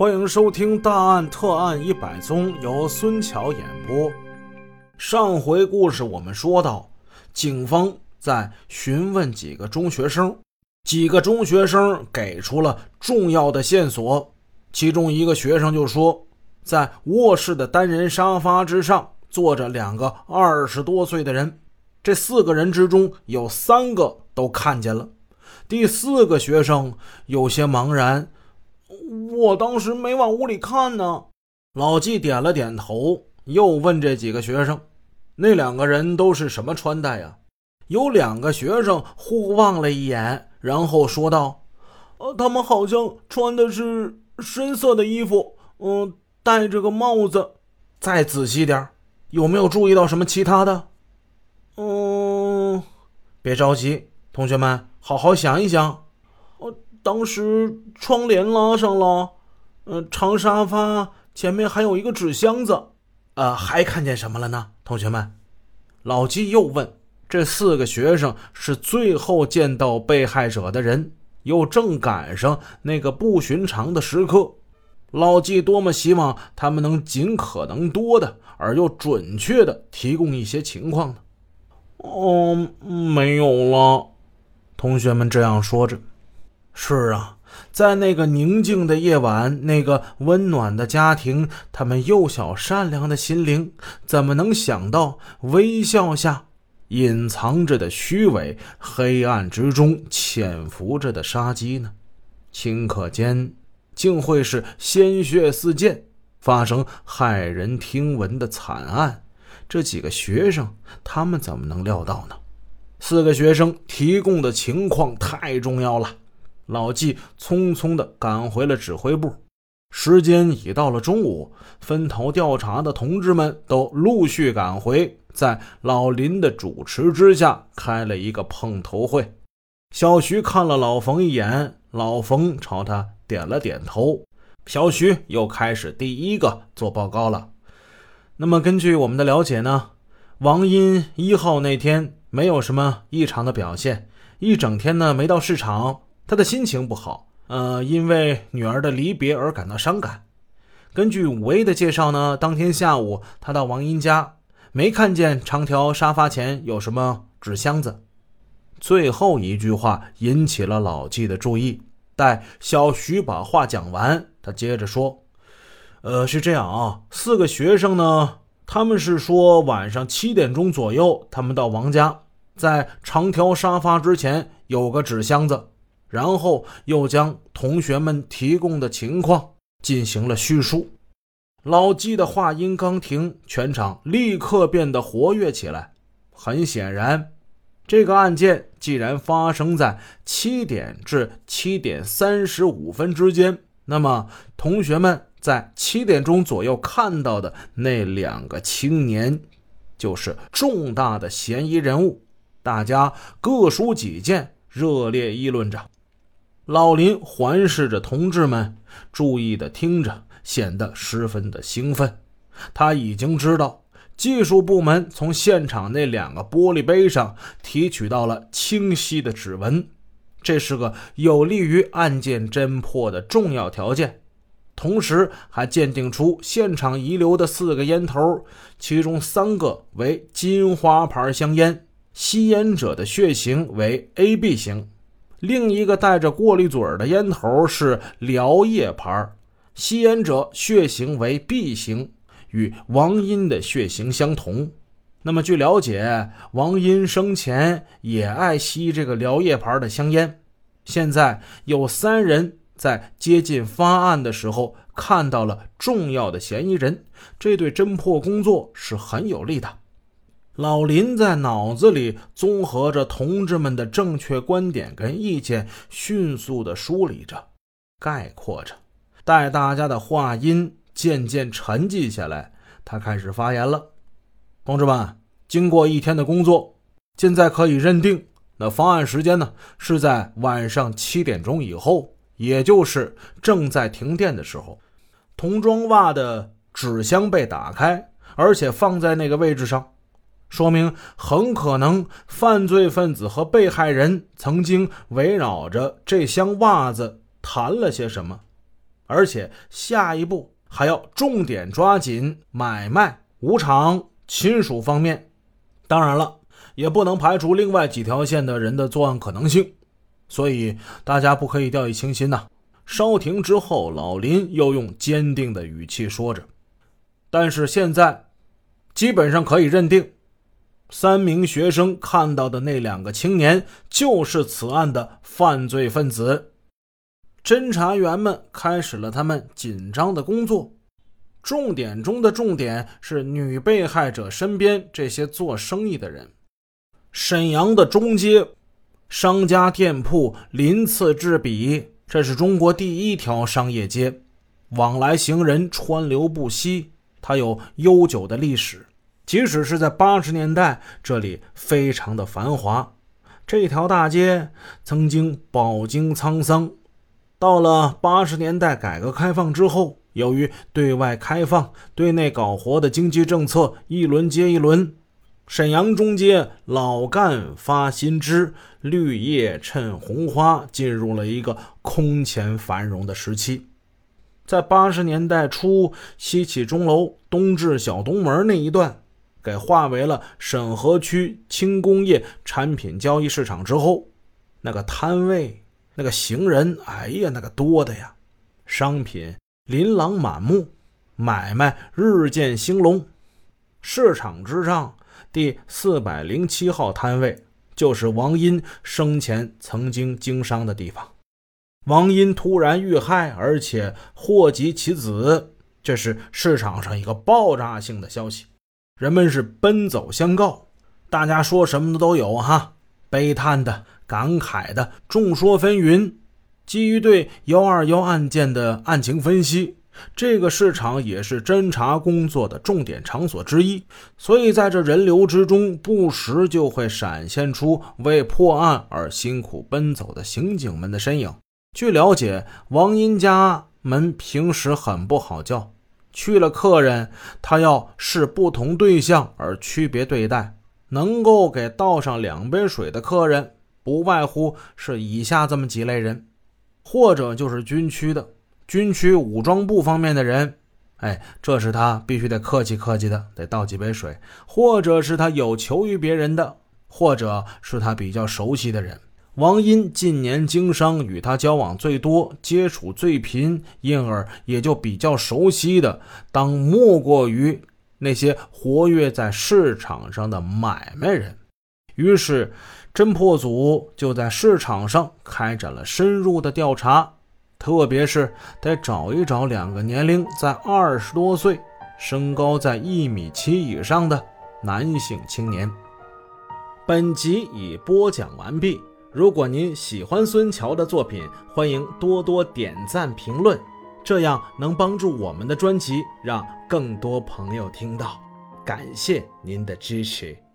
欢迎收听《大案特案一百宗》，由孙桥演播。上回故事我们说到，警方在询问几个中学生，几个中学生给出了重要的线索。其中一个学生就说，在卧室的单人沙发之上坐着两个二十多岁的人，这四个人之中有三个都看见了。第四个学生有些茫然。我当时没往屋里看呢。老纪点了点头，又问这几个学生：“那两个人都是什么穿戴呀？”有两个学生互望了一眼，然后说道：“呃，他们好像穿的是深色的衣服，嗯，戴着个帽子。再仔细点有没有注意到什么其他的？”“嗯，别着急，同学们，好好想一想。”当时窗帘拉上了，呃，长沙发前面还有一个纸箱子，呃，还看见什么了呢？同学们，老纪又问。这四个学生是最后见到被害者的人，又正赶上那个不寻常的时刻。老纪多么希望他们能尽可能多的而又准确的提供一些情况呢？哦，没有了。同学们这样说着。是啊，在那个宁静的夜晚，那个温暖的家庭，他们幼小善良的心灵，怎么能想到微笑下隐藏着的虚伪，黑暗之中潜伏着的杀机呢？顷刻间，竟会是鲜血四溅，发生骇人听闻的惨案。这几个学生，他们怎么能料到呢？四个学生提供的情况太重要了。老纪匆匆地赶回了指挥部，时间已到了中午，分头调查的同志们都陆续赶回，在老林的主持之下开了一个碰头会。小徐看了老冯一眼，老冯朝他点了点头。小徐又开始第一个做报告了。那么根据我们的了解呢，王英一号那天没有什么异常的表现，一整天呢没到市场。他的心情不好，呃，因为女儿的离别而感到伤感。根据武威的介绍呢，当天下午他到王英家，没看见长条沙发前有什么纸箱子。最后一句话引起了老纪的注意。待小徐把话讲完，他接着说：“呃，是这样啊，四个学生呢，他们是说晚上七点钟左右，他们到王家，在长条沙发之前有个纸箱子。”然后又将同学们提供的情况进行了叙述。老纪的话音刚停，全场立刻变得活跃起来。很显然，这个案件既然发生在七点至七点三十五分之间，那么同学们在七点钟左右看到的那两个青年，就是重大的嫌疑人物。大家各抒己见，热烈议论着。老林环视着同志们，注意的听着，显得十分的兴奋。他已经知道，技术部门从现场那两个玻璃杯上提取到了清晰的指纹，这是个有利于案件侦破的重要条件。同时，还鉴定出现场遗留的四个烟头，其中三个为金花牌香烟，吸烟者的血型为 AB 型。另一个带着过滤嘴的烟头是辽叶牌，吸烟者血型为 B 型，与王英的血型相同。那么据了解，王英生前也爱吸这个辽叶牌的香烟。现在有三人在接近发案的时候看到了重要的嫌疑人，这对侦破工作是很有利的。老林在脑子里综合着同志们的正确观点跟意见，迅速地梳理着、概括着。待大家的话音渐渐沉寂下来，他开始发言了：“同志们，经过一天的工作，现在可以认定，那方案时间呢是在晚上七点钟以后，也就是正在停电的时候。童装袜的纸箱被打开，而且放在那个位置上。”说明很可能犯罪分子和被害人曾经围绕着这箱袜子谈了些什么，而且下一步还要重点抓紧买卖、无偿、亲属方面。当然了，也不能排除另外几条线的人的作案可能性，所以大家不可以掉以轻心呐。稍停之后，老林又用坚定的语气说着：“但是现在，基本上可以认定。”三名学生看到的那两个青年就是此案的犯罪分子。侦查员们开始了他们紧张的工作，重点中的重点是女被害者身边这些做生意的人。沈阳的中街，商家店铺鳞次栉比，这是中国第一条商业街，往来行人川流不息，它有悠久的历史。即使是在八十年代，这里非常的繁华。这条大街曾经饱经沧桑。到了八十年代改革开放之后，由于对外开放、对内搞活的经济政策一轮接一轮，沈阳中街老干发新枝，绿叶衬红花，进入了一个空前繁荣的时期。在八十年代初，西起钟楼东至小东门那一段。给划为了沈河区轻工业产品交易市场之后，那个摊位、那个行人，哎呀，那个多的呀，商品琳琅满目，买卖日渐兴隆。市场之上第四百零七号摊位，就是王英生前曾经经商的地方。王英突然遇害，而且祸及其子，这是市场上一个爆炸性的消息。人们是奔走相告，大家说什么的都有哈，悲叹的、感慨的，众说纷纭。基于对幺二幺案件的案情分析，这个市场也是侦查工作的重点场所之一，所以在这人流之中，不时就会闪现出为破案而辛苦奔走的刑警们的身影。据了解，王英家门平时很不好叫。去了客人，他要视不同对象而区别对待。能够给倒上两杯水的客人，不外乎是以下这么几类人，或者就是军区的军区武装部方面的人，哎，这是他必须得客气客气的，得倒几杯水；或者是他有求于别人的，或者是他比较熟悉的人。王英近年经商，与他交往最多、接触最频，因而也就比较熟悉的，当莫过于那些活跃在市场上的买卖人。于是，侦破组就在市场上开展了深入的调查，特别是得找一找两个年龄在二十多岁、身高在一米七以上的男性青年。本集已播讲完毕。如果您喜欢孙桥的作品，欢迎多多点赞评论，这样能帮助我们的专辑让更多朋友听到。感谢您的支持。